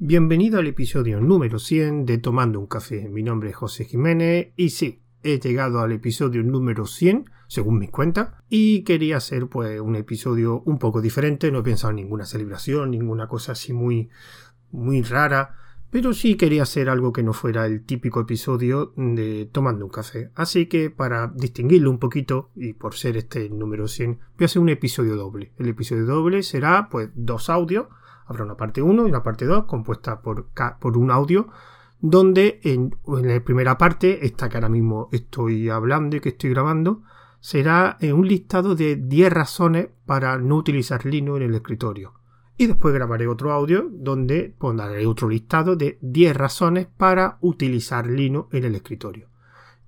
Bienvenido al episodio número 100 de Tomando un Café. Mi nombre es José Jiménez y sí, he llegado al episodio número 100, según mis cuentas, y quería hacer pues un episodio un poco diferente, no he pensado en ninguna celebración, ninguna cosa así muy muy rara, pero sí quería hacer algo que no fuera el típico episodio de Tomando un Café. Así que para distinguirlo un poquito, y por ser este número 100, voy a hacer un episodio doble. El episodio doble será pues dos audios Habrá una parte 1 y una parte 2 compuesta por, por un audio donde en, la primera parte, esta que ahora mismo estoy hablando y que estoy grabando, será eh, un listado de 10 razones para no utilizar Linux en el escritorio. Y después grabaré otro audio donde pondré otro listado de 10 razones para utilizar Linux en el escritorio.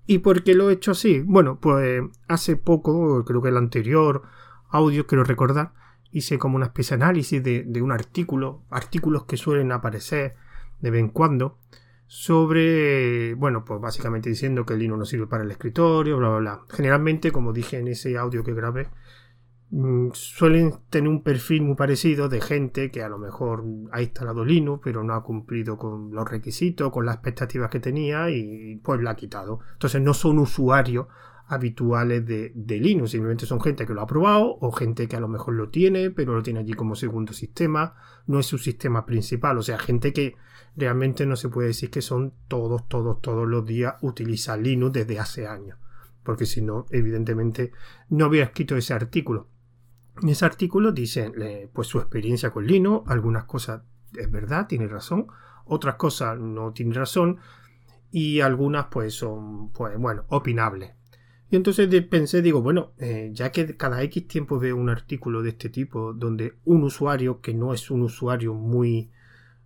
¿Y por qué lo he hecho así? Bueno, pues hace poco, creo que el anterior audio, quiero recordar, hice como una especie de análisis de, un artículo, artículos que suelen aparecer de vez en cuando, sobre, bueno, pues básicamente diciendo que el Linux no sirve para el escritorio, bla, bla, bla. Generalmente, como dije en ese audio que grabé, mm, suelen tener un perfil muy parecido de gente que a lo mejor ha instalado Linux, pero no ha cumplido con los requisitos, con las expectativas que tenía y pues la ha quitado. Entonces no son usuarios habituales de, Linux. Simplemente son gente que lo ha probado o gente que a lo mejor lo tiene, pero lo tiene allí como segundo sistema. No es su sistema principal. O sea, gente que realmente no se puede decir que son todos, todos, todos los días utiliza Linux desde hace años. Porque si no, evidentemente no había escrito ese artículo. En ese artículo dice pues su experiencia con Linux. Algunas cosas es verdad, tiene razón. Otras cosas no tiene razón. Y algunas pues son, pues bueno, opinables y entonces pensé, digo, bueno, eh, ya que cada X tiempo veo un artículo de este tipo donde un usuario que no es un usuario muy...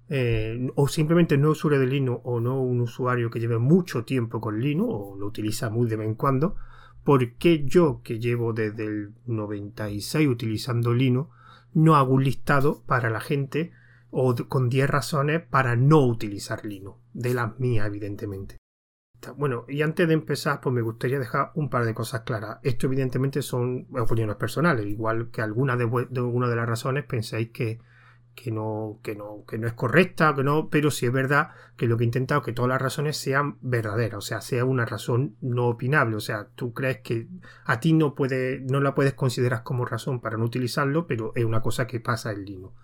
Eh, o simplemente no usuario de Linux o no un usuario que lleve mucho tiempo con Linux o lo utiliza muy de vez en cuando, ¿por qué yo que llevo desde el 96 utilizando Linux no hago un listado para la gente o con 10 razones para no utilizar Linux? De las mías, evidentemente. Bueno, y antes de empezar, pues me gustaría dejar un par de cosas claras. Esto evidentemente son opiniones personales, igual que alguna de, alguna de las razones pensáis que, que no, que no, que no es correcta, que no, pero sí es verdad que lo que he intentado es que todas las razones sean verdaderas, o sea, sea una razón no opinable, o sea, tú crees que a ti no puede, no la puedes considerar como razón para no utilizarlo, pero es una cosa que pasa en Linux.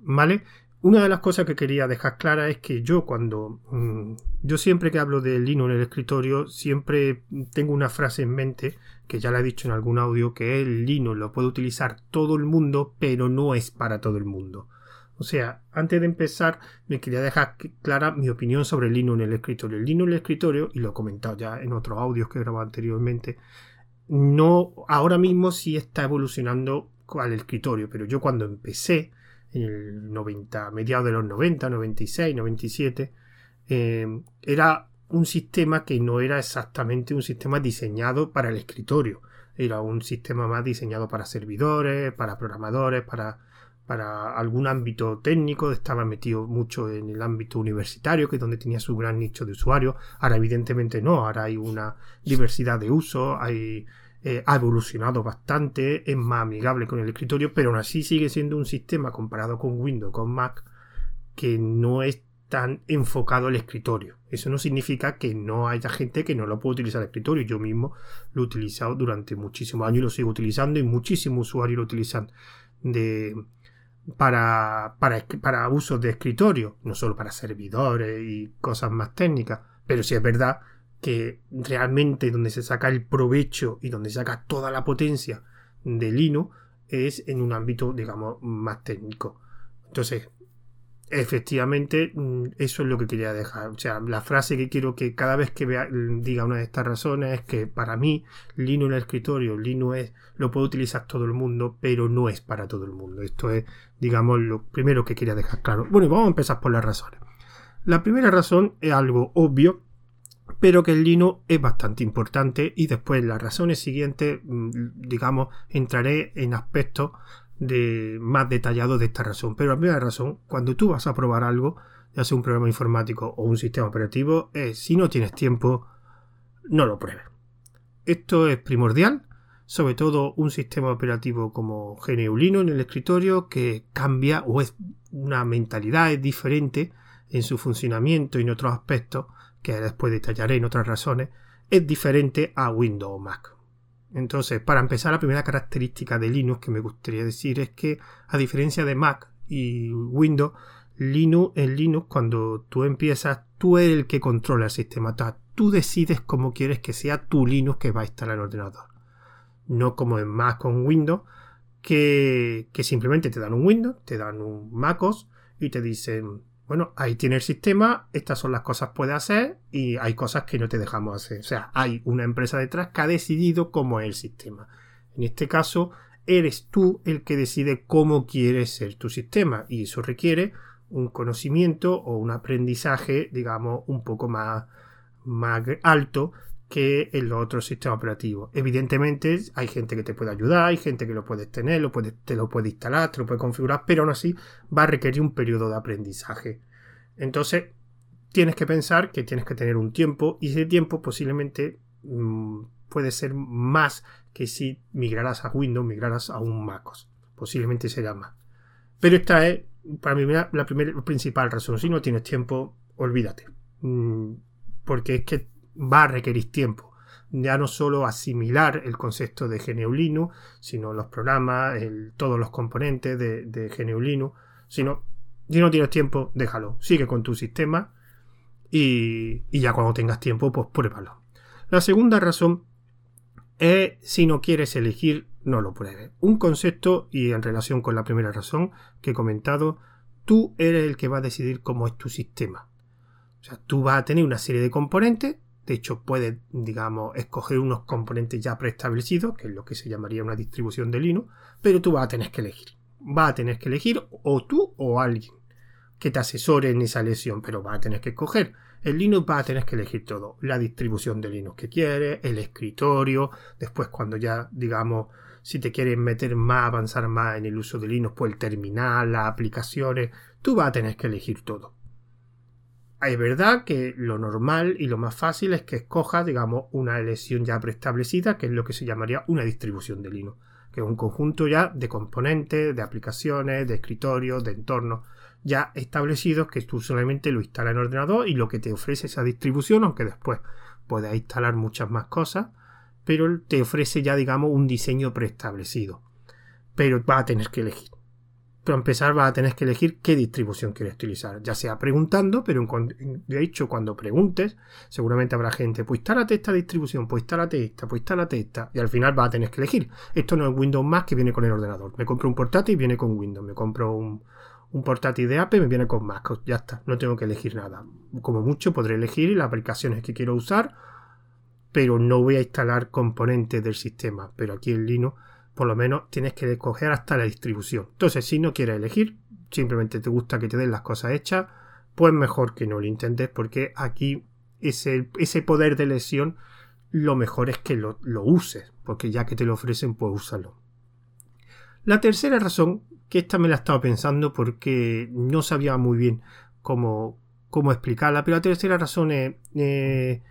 ¿Vale? Una de las cosas que quería dejar clara es que yo cuando mm, yo siempre que hablo de Linux en el escritorio siempre tengo una frase en mente que ya la he dicho en algún audio que el Linux lo puede utilizar todo el mundo pero no es para todo el mundo. O sea, antes de empezar me quería dejar clara mi opinión sobre Linux en el escritorio. El Linux en el escritorio, y lo he comentado ya en otros audios que he grabado anteriormente, no ahora mismo sí está evolucionando al escritorio, pero yo cuando empecé el 90, mediados de los 90, 96, 97, era un sistema que no era exactamente un sistema diseñado para el escritorio, era un sistema más diseñado para servidores, para programadores, para, para algún ámbito técnico, estaba metido mucho en el ámbito universitario, que es donde tenía su gran nicho de usuarios. Ahora, evidentemente, no, ahora hay una diversidad de usos, hay eh, ha evolucionado bastante, es más amigable con el escritorio, pero aún así sigue siendo un sistema comparado con Windows, con Mac, que no es tan enfocado al escritorio. Eso no significa que no haya gente que no lo pueda utilizar al escritorio. Yo mismo lo he utilizado durante muchísimos años y lo sigo utilizando y muchísimos usuarios lo utilizan de, para, para, para usos de escritorio, no solo para servidores y cosas más técnicas. Pero sí es verdad que realmente donde se saca el provecho y donde se saca toda la potencia de Linux es en un ámbito, digamos, más técnico. Entonces, efectivamente, mm, eso es lo que quería dejar. O sea, la frase que quiero que cada vez que vea, diga una de estas razones es que para mí, Linux en el escritorio, Linux es, lo puede utilizar todo el mundo, pero no es para todo el mundo. Esto es, digamos, lo primero que quería dejar claro. Bueno, vamos a empezar por las razones. La primera razón es algo obvio pero que el Linux es bastante importante y después las razones siguientes, mm, digamos, entraré en aspectos de, más detallados de esta razón. Pero la primera razón, cuando tú vas a probar algo, ya sea un programa informático o un sistema operativo, es si no tienes tiempo, no lo pruebes. Esto es primordial, sobre todo un sistema operativo como GNU Linux en el escritorio que cambia o es una mentalidad diferente en su funcionamiento y en otros aspectos, que después detallaré en otras razones, es diferente a Windows o Mac. Entonces, para empezar, la primera característica de Linux que me gustaría decir es que, a diferencia de Mac y Windows, Linux, en Linux, cuando tú empiezas, tú eres el que controla el sistema. tú decides cómo quieres que sea tu Linux que va a instalar el ordenador. No como en Mac con Windows, que, que simplemente te dan un Windows, te dan un MacOS y te dicen, bueno, ahí tiene el sistema, estas son las cosas que puede hacer y hay cosas que no te dejamos hacer. O sea, hay una empresa detrás que ha decidido cómo es el sistema. En este caso, eres tú el que decide cómo quieres ser tu sistema y eso requiere un conocimiento o un aprendizaje, digamos, un poco más, más alto que en los otros sistemas operativos. Evidentemente hay gente que te puede ayudar, hay gente que lo puedes tener, te lo puede instalar, te lo puede configurar, pero aún así va a requerir un periodo de aprendizaje. Entonces tienes que pensar que tienes que tener un tiempo y ese tiempo posiblemente mm, puede ser más que si migraras a Windows, migraras a un MacOS. Posiblemente será más. Pero esta es para mí la, primera principal razón. Si no tienes tiempo, olvídate. Mm, porque es que va a requerir tiempo. Ya no solo asimilar el concepto de GNU Linux, sino los programas, todos los componentes de, de GNU Linux, sino si no tienes tiempo, déjalo. Sigue con tu sistema y, y ya cuando tengas tiempo, pues pruébalo. La segunda razón es si no quieres elegir, no lo pruebes. Un concepto, y en relación con la primera razón que he comentado, tú eres el que va a decidir cómo es tu sistema. O sea, tú vas a tener una serie de componentes de hecho, puedes, digamos, escoger unos componentes ya preestablecidos, que es lo que se llamaría una distribución de Linux, pero tú vas a tener que elegir. Vas a tener que elegir o tú o alguien que te asesore en esa elección, pero vas a tener que escoger. En Linux vas a tener que elegir todo. La distribución de Linux que quieres, el escritorio, después cuando ya, digamos, si te quieres meter más, avanzar más en el uso de Linux, pues el terminal, las aplicaciones, tú vas a tener que elegir todo es verdad que lo normal y lo más fácil es que escojas, digamos, una elección ya preestablecida, que es lo que se llamaría una distribución de Linux, que es un conjunto ya de componentes, de aplicaciones, de escritorios, de entornos ya establecidos que tú solamente lo instalas en ordenador y lo que te ofrece esa distribución, aunque después puedas instalar muchas más cosas, pero te ofrece ya, digamos, un diseño preestablecido. Pero vas a tener que elegir para empezar vas a tener que elegir qué distribución quieres utilizar, ya sea preguntando, pero de hecho cuando preguntes, seguramente habrá gente, pues instálate esta distribución, pues instálate esta, pues instálate esta, y al final vas a tener que elegir. Esto no es Windows más que viene con el ordenador. Me compro un portátil y viene con Windows, me compro un, portátil de Apple y me viene con Mac, ya está, no tengo que elegir nada. Como mucho podré elegir las aplicaciones que quiero usar, pero no voy a instalar componentes del sistema, pero aquí en Linux por lo menos tienes que escoger hasta la distribución. Entonces, si no quieres elegir, simplemente te gusta que te den las cosas hechas, pues mejor que no lo intentes porque aquí ese, ese poder de elección lo mejor es que lo, lo, uses, porque ya que te lo ofrecen, pues úsalo. La tercera razón, que esta me la he estado pensando porque no sabía muy bien cómo, cómo explicarla, pero la tercera razón es... Eh,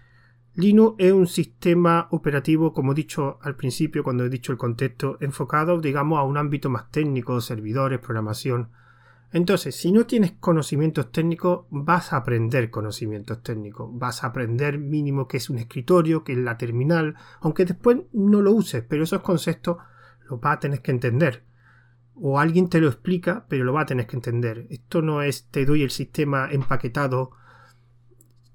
Linux es un sistema operativo, como he dicho al principio, cuando he dicho el contexto, enfocado, digamos, a un ámbito más técnico, servidores, programación. Entonces, si no tienes conocimientos técnicos, vas a aprender conocimientos técnicos. Vas a aprender mínimo que es un escritorio, que es la terminal, aunque después no lo uses, pero esos conceptos los vas a tener que entender. O alguien te lo explica, pero lo vas a tener que entender. Esto no es te doy el sistema empaquetado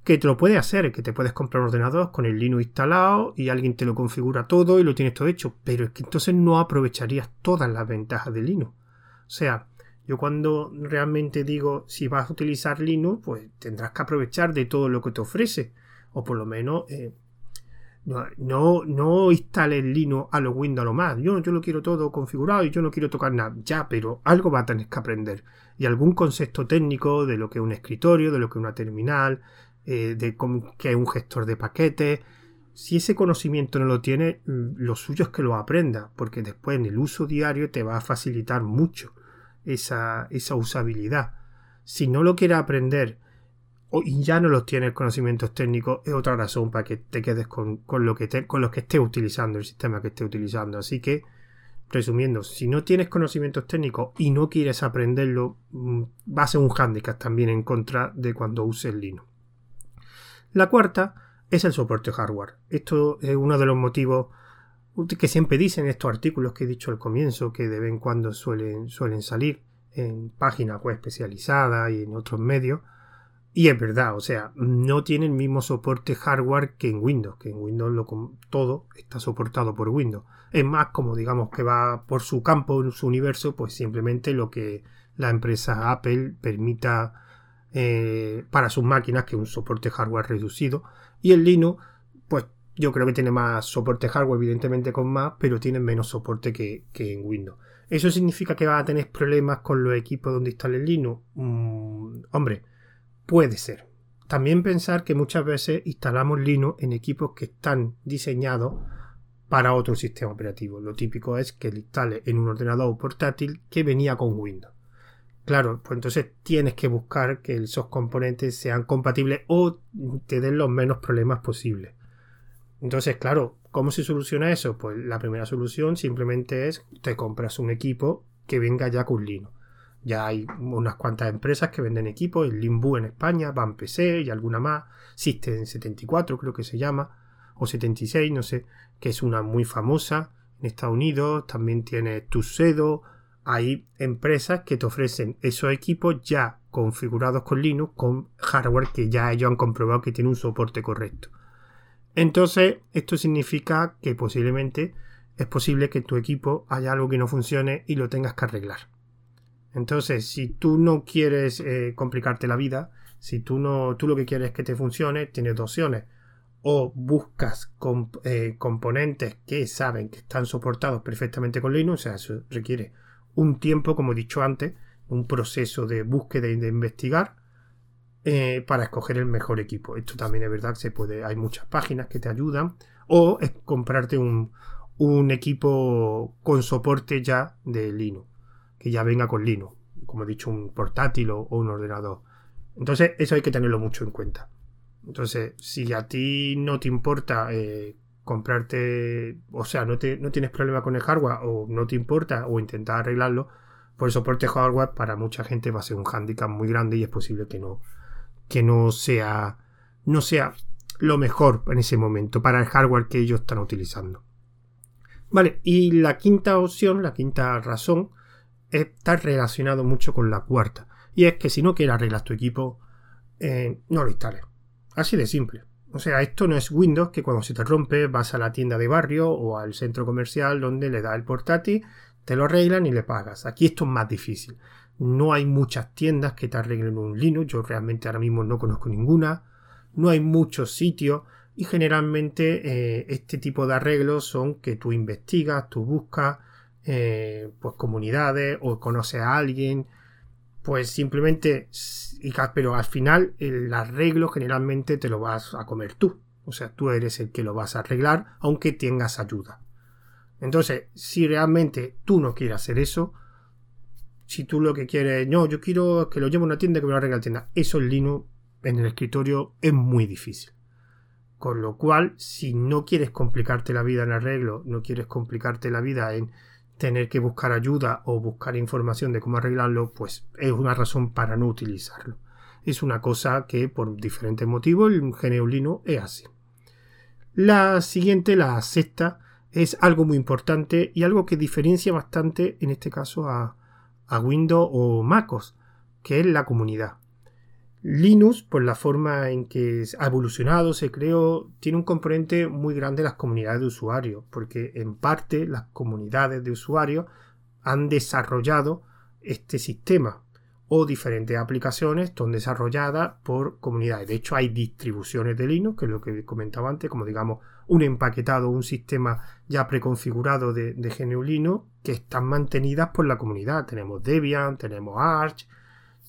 que te lo puede hacer, que te puedes comprar ordenador con el Linux instalado y alguien te lo configura todo y lo tienes todo hecho, pero es que entonces no aprovecharías todas las ventajas de Linux. O sea, yo cuando realmente digo si vas a utilizar Linux, pues tendrás que aprovechar de todo lo que te ofrece, o por lo menos eh, no, no, instales Linux a los Windows lo más. Yo, yo lo quiero todo configurado y yo no quiero tocar nada. Ya, pero algo va a tener que aprender. Y algún concepto técnico de lo que es un escritorio, de lo que es una terminal, eh, de que es un gestor de paquetes. Si ese conocimiento no lo tiene, mm, lo suyo es que lo aprenda, porque después en el uso diario te va a facilitar mucho esa, esa usabilidad. Si no lo quieres aprender y ya no los tienes conocimientos técnicos, es otra razón para que te quedes con, lo que te, con los que estés utilizando, el sistema que estés utilizando. Así que resumiendo, si no tienes conocimientos técnicos y no quieres aprenderlo, mm, va a ser un hándicap también en contra de cuando uses Linux. La cuarta es el soporte hardware. Esto es uno de los motivos que siempre dicen estos artículos que he dicho al comienzo, que de vez en cuando suelen, suelen salir en páginas web especializadas y en otros medios. Y es verdad, o sea, no tiene el mismo soporte hardware que en Windows, que en Windows todo está soportado por Windows. Es más, como digamos que va por su campo, su universo, pues simplemente lo que la empresa Apple permita eh, para sus máquinas, que un soporte hardware reducido. Y el Linux, pues yo creo que tiene más soporte hardware, evidentemente con más, pero tiene menos soporte que, en Windows. ¿Eso significa que va a tener problemas con los equipos donde instale el Linux? Mm, hombre, Puede ser. También pensar que muchas veces instalamos Linux en equipos que están diseñados para otro sistema operativo. Lo típico es que lo instale en un ordenador portátil que venía con Windows. Claro, pues entonces tienes que buscar que esos componentes sean compatibles o te den los menos problemas posibles. Entonces, claro, ¿cómo se soluciona eso? Pues la primera solución simplemente es te compras un equipo que venga ya con Linux. Ya hay unas cuantas empresas que venden equipos, el Limbu en España, Van PC y alguna más, System 74 creo que se llama, o 76, no sé, que es una muy famosa en Estados Unidos, también tiene Tuxedo, hay empresas que te ofrecen esos equipos ya configurados con Linux, con hardware que ya ellos han comprobado que tiene un soporte correcto. Entonces, esto significa que posiblemente es posible que tu equipo haya algo que no funcione y lo tengas que arreglar. Entonces, si tú no quieres eh, complicarte la vida, si tú no, tú lo que quieres es que te funcione, tienes dos opciones. O buscas eh, componentes que saben que están soportados perfectamente con Linux, o sea, eso requiere un tiempo, como he dicho antes, un proceso de búsqueda y de investigar eh, para escoger el mejor equipo. Esto también es verdad se puede, hay muchas páginas que te ayudan. O es comprarte un, un equipo con soporte ya de Linux que ya venga con Linux, como he dicho, un portátil o, un ordenador. Entonces, eso hay que tenerlo mucho en cuenta. Entonces, si a ti no te importa eh, comprarte, o sea, no, te, no tienes problema con el hardware o no te importa o intentar arreglarlo, pues el soporte hardware para mucha gente va a ser un handicap muy grande y es posible que no, que no sea, no sea lo mejor en ese momento para el hardware que ellos están utilizando. Vale, y la quinta opción, la quinta razón, está relacionado mucho con la cuarta. Y es que si no quieres arreglar tu equipo, eh, no lo instales. Así de simple. O sea, esto no es Windows que cuando se te rompe vas a la tienda de barrio o al centro comercial donde le da el portátil, te lo arreglan y le pagas. Aquí esto es más difícil. No hay muchas tiendas que te arreglen un Linux. Yo realmente ahora mismo no conozco ninguna. No hay muchos sitios. Y generalmente eh, este tipo de arreglos son que tú investigas, tú buscas, eh, pues comunidades o conoce a alguien, pues simplemente, pero al final el arreglo generalmente te lo vas a comer tú. O sea, tú eres el que lo vas a arreglar, aunque tengas ayuda. Entonces, si realmente tú no quieres hacer eso, si tú lo que quieres, no, yo quiero que lo lleve a una tienda que me lo arregle la tienda, eso en Linux en el escritorio es muy difícil. Con lo cual, si no quieres complicarte la vida en arreglo, no quieres complicarte la vida en tener que buscar ayuda o buscar información de cómo arreglarlo, pues es una razón para no utilizarlo. Es una cosa que por diferentes motivos el GNU Linux es así. La siguiente, la sexta, es algo muy importante y algo que diferencia bastante en este caso a, a Windows o MacOS, que es la comunidad. Linux, por la forma en que ha evolucionado, se creó, tiene un componente muy grande de las comunidades de usuarios, porque en parte las comunidades de usuarios han desarrollado este sistema o diferentes aplicaciones son desarrolladas por comunidades. De hecho, hay distribuciones de Linux, que es lo que comentaba antes, como digamos un empaquetado, un sistema ya preconfigurado de, de GNU Linux, que están mantenidas por la comunidad. Tenemos Debian, tenemos Arch,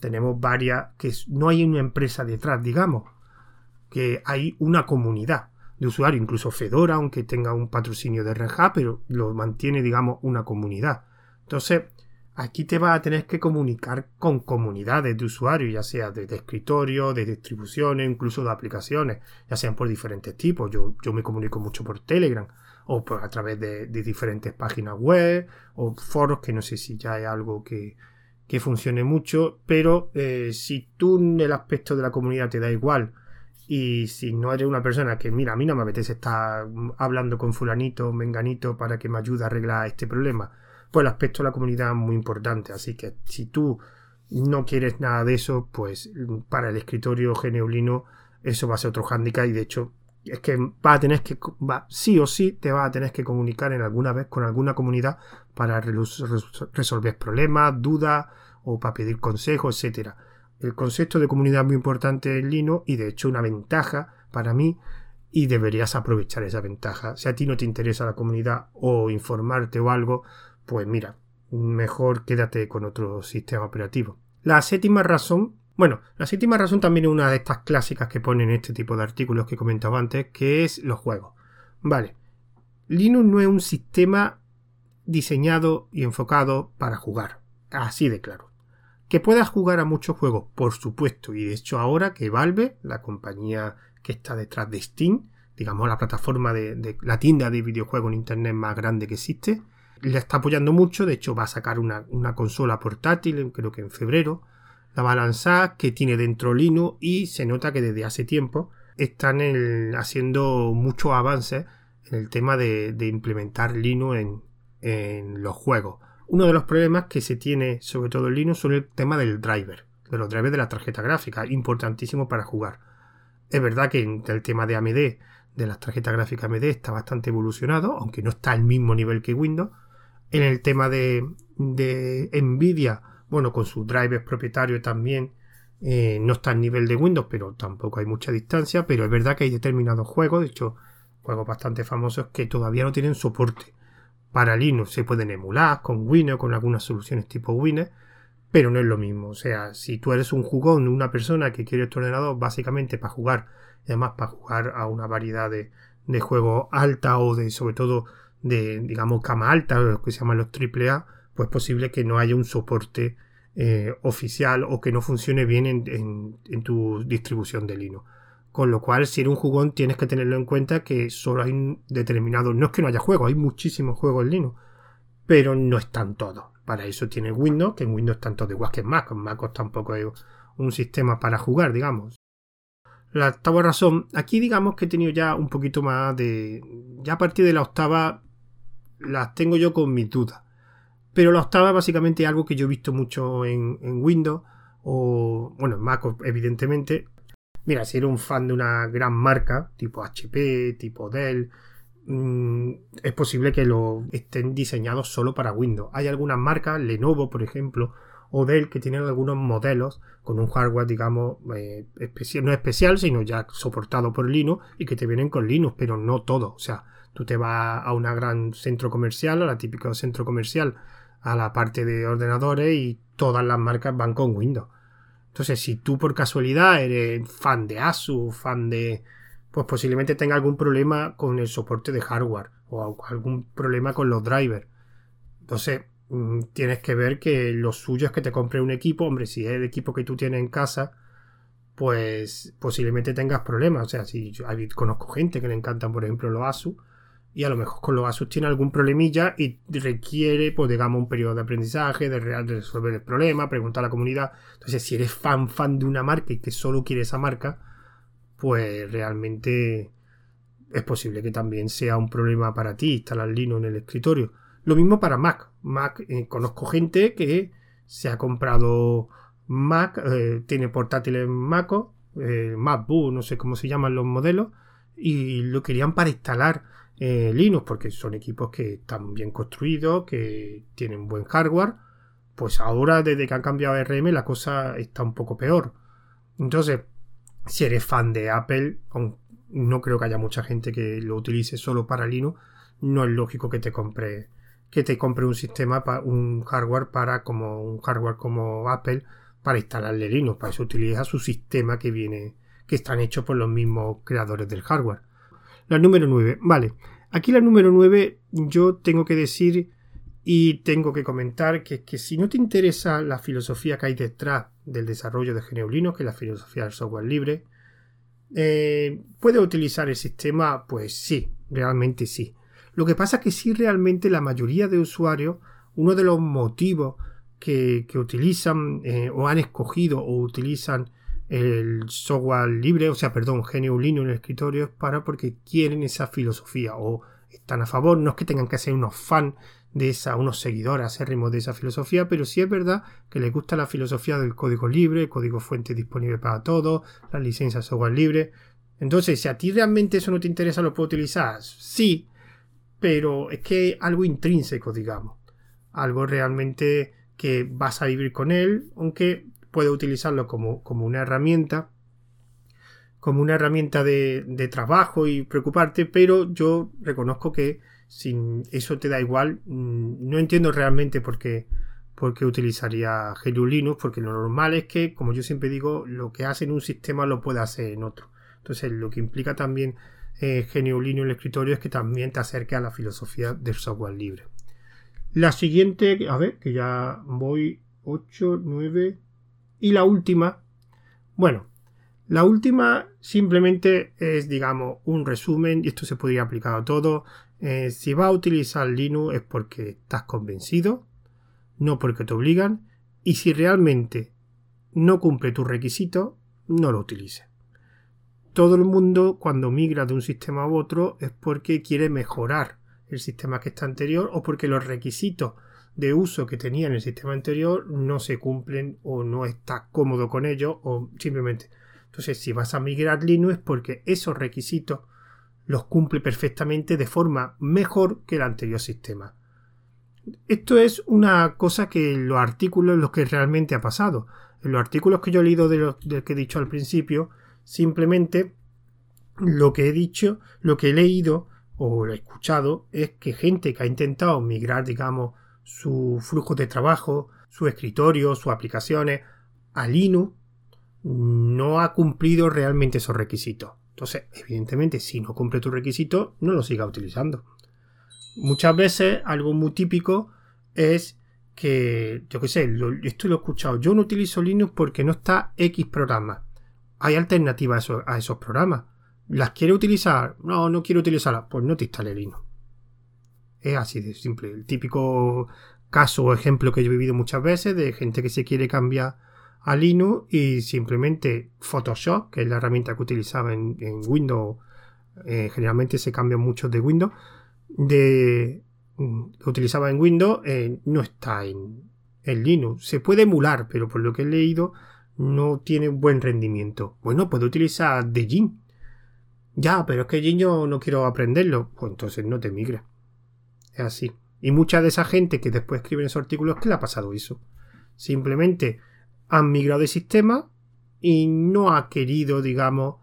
tenemos varias, que no hay una empresa detrás, digamos, que hay una comunidad de usuarios, incluso Fedora, aunque tenga un patrocinio de Red pero lo mantiene, digamos, una comunidad. Entonces, aquí te vas a tener que comunicar con comunidades de usuarios, ya sea de, escritorio, de distribuciones, incluso de aplicaciones, ya sean por diferentes tipos. Yo, yo me comunico mucho por Telegram o a través de, diferentes páginas web o foros que no sé si ya es algo que, que funcione mucho, pero eh, si tú en el aspecto de la comunidad te da igual y si no eres una persona que, mira, a mí no me apetece estar hablando con fulanito menganito para que me ayude a arreglar este problema, pues el aspecto de la comunidad es muy importante. Así que si tú no quieres nada de eso, pues para el escritorio geneulino eso va a ser otro hándicap y de hecho es que va a tener que, va, sí o sí, te vas a tener que comunicar en alguna vez con alguna comunidad para resolver problemas, dudas o para pedir consejos, etcétera. El concepto de comunidad es muy importante en Linux y de hecho una ventaja para mí y deberías aprovechar esa ventaja. Si a ti no te interesa la comunidad o informarte o algo, pues mira, mejor quédate con otro sistema operativo. La séptima razón bueno, la séptima razón también es una de estas clásicas que ponen este tipo de artículos que comentaba antes, que es los juegos. Vale, Linux no es un sistema diseñado y enfocado para jugar, así de claro. Que puedas jugar a muchos juegos, por supuesto, y de hecho ahora que Valve, la compañía que está detrás de Steam, digamos la plataforma de, la tienda de videojuegos en Internet más grande que existe, le está apoyando mucho, de hecho va a sacar una consola portátil, creo que en febrero, la va a lanzar, que tiene dentro Linux y se nota que desde hace tiempo están haciendo muchos avances en el tema de, implementar Linux en, los juegos. Uno de los problemas que se tiene sobre todo en Linux son el tema del driver, de los drivers de la tarjeta gráfica, importantísimo para jugar. Es verdad que el tema de AMD, de las tarjetas gráficas AMD, está bastante evolucionado, aunque no está al mismo nivel que Windows. En el tema de Nvidia, bueno, con sus drivers propietarios también eh, no está al nivel de Windows, pero tampoco hay mucha distancia. Pero es verdad que hay determinados juegos, de hecho, juegos bastante famosos que todavía no tienen soporte para Linux. Se pueden emular con Windows, con algunas soluciones tipo Windows, pero no es lo mismo. O sea, si tú eres un jugón, una persona que quiere tu ordenador básicamente para jugar, y además para jugar a una variedad de, de juegos alta o de, sobre todo, de, digamos, cama alta, lo que se llaman los AAA, pues posible que no haya un soporte eh, oficial o que no funcione bien en, tu distribución de Linux. Con lo cual, si eres un jugón, tienes que tenerlo en cuenta que solo hay determinados. No es que no haya juegos, hay muchísimos juegos en Linux, pero no están todos. Para eso tiene Windows, que en Windows están todos igual que en Mac. En tampoco hay un sistema para jugar, digamos. La octava razón, aquí digamos que he tenido ya un poquito más de. Ya a partir de la octava las tengo yo con mis dudas. Pero la octava básicamente es algo que yo he visto mucho en, Windows o, bueno, en Mac evidentemente. Mira, si eres un fan de una gran marca, tipo HP, tipo Dell, mm, es posible que lo estén diseñados solo para Windows. Hay algunas marcas, Lenovo por ejemplo, o Dell, que tienen algunos modelos con un hardware, digamos, eh, especial, no especial, sino ya soportado por Linux y que te vienen con Linux, pero no todo. O sea, tú te vas a un gran centro comercial, a la típica centro comercial a la parte de ordenadores y todas las marcas van con Windows. Entonces, si tú por casualidad eres fan de Asus, fan de... pues posiblemente tenga algún problema con el soporte de hardware o algún problema con los drivers. Entonces, mm, tienes que ver que lo suyo es que te compre un equipo. Hombre, si es el equipo que tú tienes en casa, pues posiblemente tengas problemas. O sea, si yo conozco gente que le encantan, por ejemplo, los Asus, y a lo mejor con los Asus tiene algún problemilla y requiere, pues digamos, un periodo de aprendizaje, de, resolver el problema, preguntar a la comunidad. Entonces, si eres fan, fan de una marca y que solo quiere esa marca, pues realmente es posible que también sea un problema para ti instalar Linux en el escritorio. Lo mismo para Mac. Mac, eh, conozco gente que se ha comprado Mac, eh, tiene portátiles Mac, eh, MacBook, no sé cómo se llaman los modelos, y lo querían para instalar eh, Linux, porque son equipos que están bien construidos, que tienen buen hardware. Pues ahora, desde que han cambiado a RM, la cosa está un poco peor. Entonces, si eres fan de Apple, no creo que haya mucha gente que lo utilice solo para Linux, no es lógico que te compre que te compre un sistema para un hardware para como un hardware como Apple para instalarle Linux, para eso utiliza su sistema que viene que están hechos por los mismos creadores del hardware. La número 9. Vale. Aquí la número 9 yo tengo que decir y tengo que comentar que, que si no te interesa la filosofía que hay detrás del desarrollo de GNU que es la filosofía del software libre, eh, ¿puede utilizar el sistema? Pues sí, realmente sí. Lo que pasa es que sí realmente la mayoría de usuarios, uno de los motivos que, utilizan eh, o han escogido o utilizan el software libre, o sea, perdón, GNU Linux en el escritorio es para porque quieren esa filosofía o están a favor, no es que tengan que ser unos fans de esa, unos seguidores acérrimos de esa filosofía, pero sí es verdad que les gusta la filosofía del código libre, el código fuente disponible para todos, las licencias software libre. Entonces, si a ti realmente eso no te interesa, lo puedo utilizar. Sí, pero es que algo intrínseco, digamos. Algo realmente que vas a vivir con él, aunque puedes utilizarlo como, como una herramienta como una herramienta de, de, trabajo y preocuparte, pero yo reconozco que si eso te da igual, mm, no entiendo realmente por qué, por qué utilizaría GNU Linux, porque lo normal es que, como yo siempre digo, lo que hace en un sistema lo puede hacer en otro. Entonces, lo que implica también eh, Linux en el escritorio es que también te acerque a la filosofía del software libre. La siguiente, a ver, que ya voy 8, 9 y la última. Bueno, la última simplemente es, digamos, un resumen, y esto se podría aplicar a todo. Eh, si vas a utilizar Linux es porque estás convencido, no porque te obligan, y si realmente no cumple tus requisitos, no lo utilices. Todo el mundo cuando migra de un sistema a otro es porque quiere mejorar el sistema que está anterior o porque los requisitos de uso que tenía en el sistema anterior no se cumplen o no está cómodo con ellos o simplemente entonces, si vas a migrar Linux porque esos requisitos los cumple perfectamente de forma mejor que el anterior sistema. Esto es una cosa que en los artículos en los que realmente ha pasado. En los artículos que yo he leído de lo que he dicho al principio, simplemente lo que he dicho, lo que he leído o he escuchado es que gente que ha intentado migrar, digamos, su flujo de trabajo, su escritorio, sus aplicaciones a Linux, no ha cumplido realmente esos requisitos. Entonces, evidentemente, si no cumple tu requisito, no lo siga utilizando. Muchas veces, algo muy típico es que, yo qué sé, esto lo he escuchado, yo no utilizo Linux porque no está X programa. Hay alternativas a, esos programas. ¿Las quiere utilizar? No, no quiero utilizarlas. Pues no te instale Linux. Es así de simple. El típico caso o ejemplo que yo he vivido muchas veces de gente que se quiere cambiar a Linux y simplemente Photoshop, que es la herramienta que utilizaba en, Windows, eh, generalmente se cambian muchos de Windows, de, mm, que utilizaba en Windows, eh, no está en, Linux. Se puede emular, pero por lo que he leído no tiene buen rendimiento. Bueno, puede utilizar Dejin. Ya, pero es que Jin yo no quiero aprenderlo. Pues entonces no te migres. Es así. Y mucha de esa gente que después escribe esos artículos, ¿qué le ha pasado eso? Simplemente han migrado de sistema y no ha querido, digamos,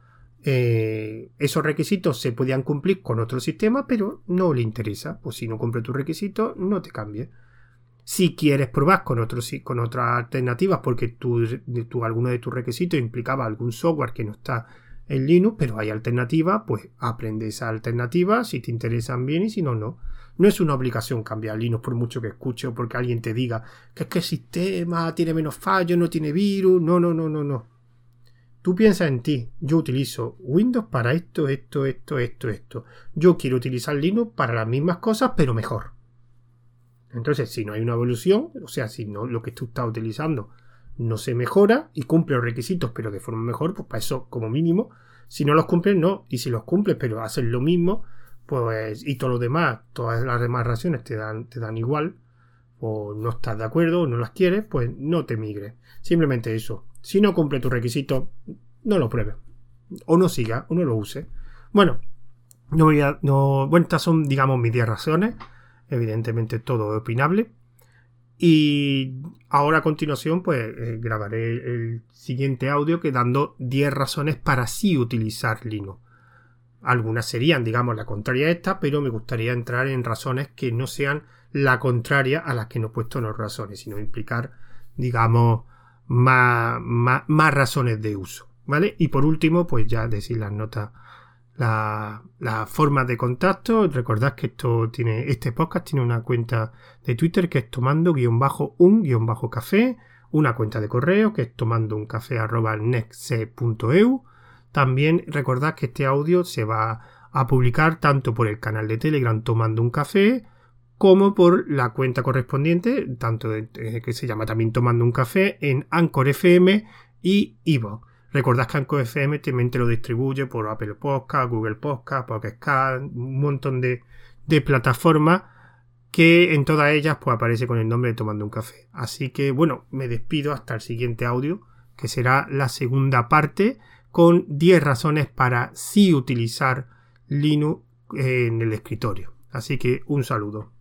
eh, esos requisitos se podían cumplir con otro sistema, pero no le interesa. Pues si no cumple tus requisitos, no te cambie. Si quieres probar con, otros, con otras alternativas, porque tú, alguno de tus requisitos implicaba algún software que no está en Linux, pero hay alternativas, pues aprende esa alternativa si te interesan bien y si no, no. No es una obligación cambiar Linux por mucho que escuche o porque alguien te diga que es que el sistema tiene menos fallos, no tiene virus. No, no, no, no, no. Tú piensas en ti. Yo utilizo Windows para esto, esto, esto, esto, esto. Yo quiero utilizar Linux para las mismas cosas, pero mejor. Entonces, si no hay una evolución, o sea, si no lo que tú estás utilizando no se mejora y cumple los requisitos, pero de forma mejor, pues para eso, como mínimo, si no los cumples, no. Y si los cumples, pero hacen lo mismo, pues y todo lo demás, todas las demás razones te dan, te dan igual, o no estás de acuerdo, o no las quieres, pues no te migres. Simplemente eso. Si no cumple tu requisito, no lo pruebes. O no siga, o no lo use. Bueno, no voy a. No, bueno, estas son, digamos, mis 10 razones. Evidentemente todo es opinable. Y ahora a continuación, pues eh, grabaré el siguiente audio que dando 10 razones para sí utilizar Linux. Algunas serían, digamos, la contraria a esta, pero me gustaría entrar en razones que no sean la contraria a las que no he puesto las razones, sino implicar, digamos, más, más, razones de uso. ¿Vale? Y por último, pues ya decir las notas, las la formas de contacto. Recordad que esto tiene, este podcast tiene una cuenta de Twitter que es tomando guion bajo un guion bajo café, una cuenta de correo que es tomando un también recordad que este audio se va a publicar tanto por el canal de Telegram Tomando un Café como por la cuenta correspondiente, tanto eh, que se llama también Tomando un Café, en Anchor FM y Ivo. Recordad que Anchor FM también te lo distribuye por Apple Podcast, Google Podcast, Pocket Cast, un montón de, de plataformas que en todas ellas pues aparece con el nombre de Tomando un Café. Así que bueno, me despido hasta el siguiente audio, que será la segunda parte con 10 razones para sí utilizar Linux en el escritorio. Así que un saludo.